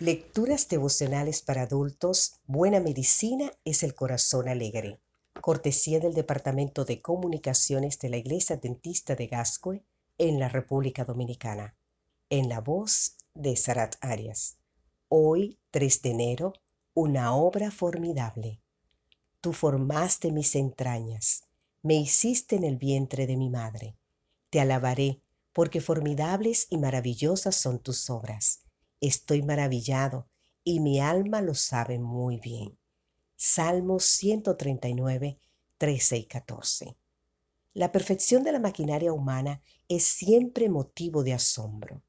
Lecturas devocionales para adultos. Buena medicina es el corazón alegre. Cortesía del Departamento de Comunicaciones de la Iglesia Dentista de Gascue en la República Dominicana. En la voz de Sarat Arias. Hoy, 3 de enero, una obra formidable. Tú formaste mis entrañas, me hiciste en el vientre de mi madre. Te alabaré, porque formidables y maravillosas son tus obras Estoy maravillado y mi alma lo sabe muy bien. Salmos 139, 13 y 14. La perfección de la maquinaria humana es siempre motivo de asombro.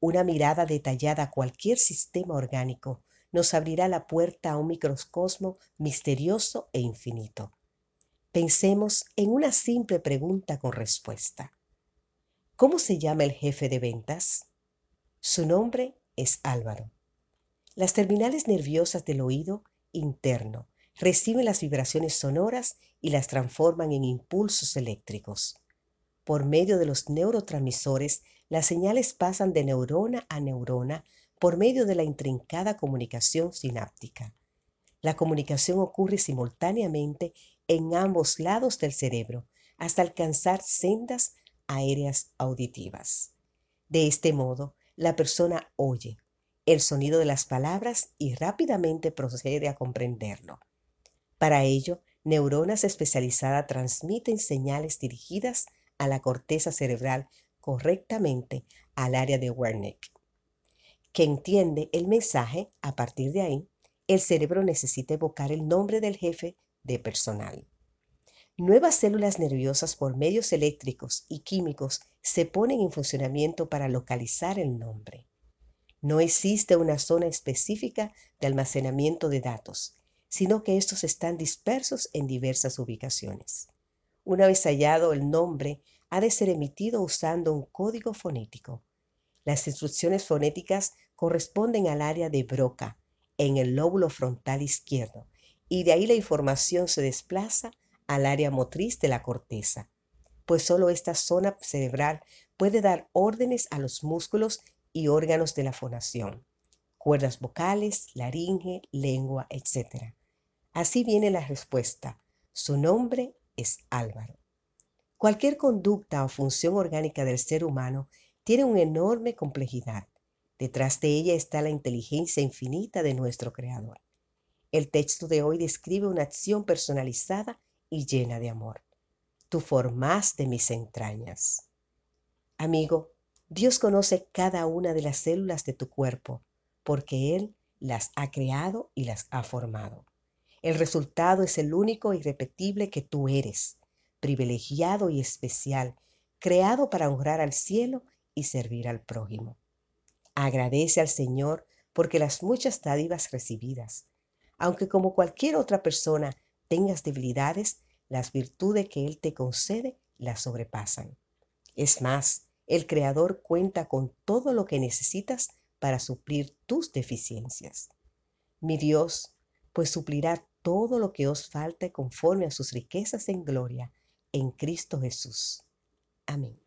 Una mirada detallada a cualquier sistema orgánico nos abrirá la puerta a un microcosmo misterioso e infinito. Pensemos en una simple pregunta con respuesta. ¿Cómo se llama el jefe de ventas? Su nombre es Álvaro. Las terminales nerviosas del oído interno reciben las vibraciones sonoras y las transforman en impulsos eléctricos. Por medio de los neurotransmisores, las señales pasan de neurona a neurona por medio de la intrincada comunicación sináptica. La comunicación ocurre simultáneamente en ambos lados del cerebro hasta alcanzar sendas aéreas auditivas. De este modo, la persona oye el sonido de las palabras y rápidamente procede a comprenderlo. Para ello, neuronas especializadas transmiten señales dirigidas a la corteza cerebral correctamente al área de Wernicke, que entiende el mensaje. A partir de ahí, el cerebro necesita evocar el nombre del jefe de personal. Nuevas células nerviosas por medios eléctricos y químicos se ponen en funcionamiento para localizar el nombre. No existe una zona específica de almacenamiento de datos, sino que estos están dispersos en diversas ubicaciones. Una vez hallado el nombre, ha de ser emitido usando un código fonético. Las instrucciones fonéticas corresponden al área de Broca, en el lóbulo frontal izquierdo, y de ahí la información se desplaza al área motriz de la corteza, pues solo esta zona cerebral puede dar órdenes a los músculos y órganos de la fonación, cuerdas vocales, laringe, lengua, etc. Así viene la respuesta. Su nombre es Álvaro. Cualquier conducta o función orgánica del ser humano tiene una enorme complejidad. Detrás de ella está la inteligencia infinita de nuestro Creador. El texto de hoy describe una acción personalizada y llena de amor. Tú formaste mis entrañas. Amigo, Dios conoce cada una de las células de tu cuerpo porque Él las ha creado y las ha formado. El resultado es el único y irrepetible que tú eres, privilegiado y especial, creado para honrar al cielo y servir al prójimo. Agradece al Señor porque las muchas dádivas recibidas, aunque como cualquier otra persona tengas debilidades, las virtudes que Él te concede las sobrepasan. Es más, el Creador cuenta con todo lo que necesitas para suplir tus deficiencias. Mi Dios, pues suplirá todo lo que os falte conforme a sus riquezas en gloria en Cristo Jesús. Amén.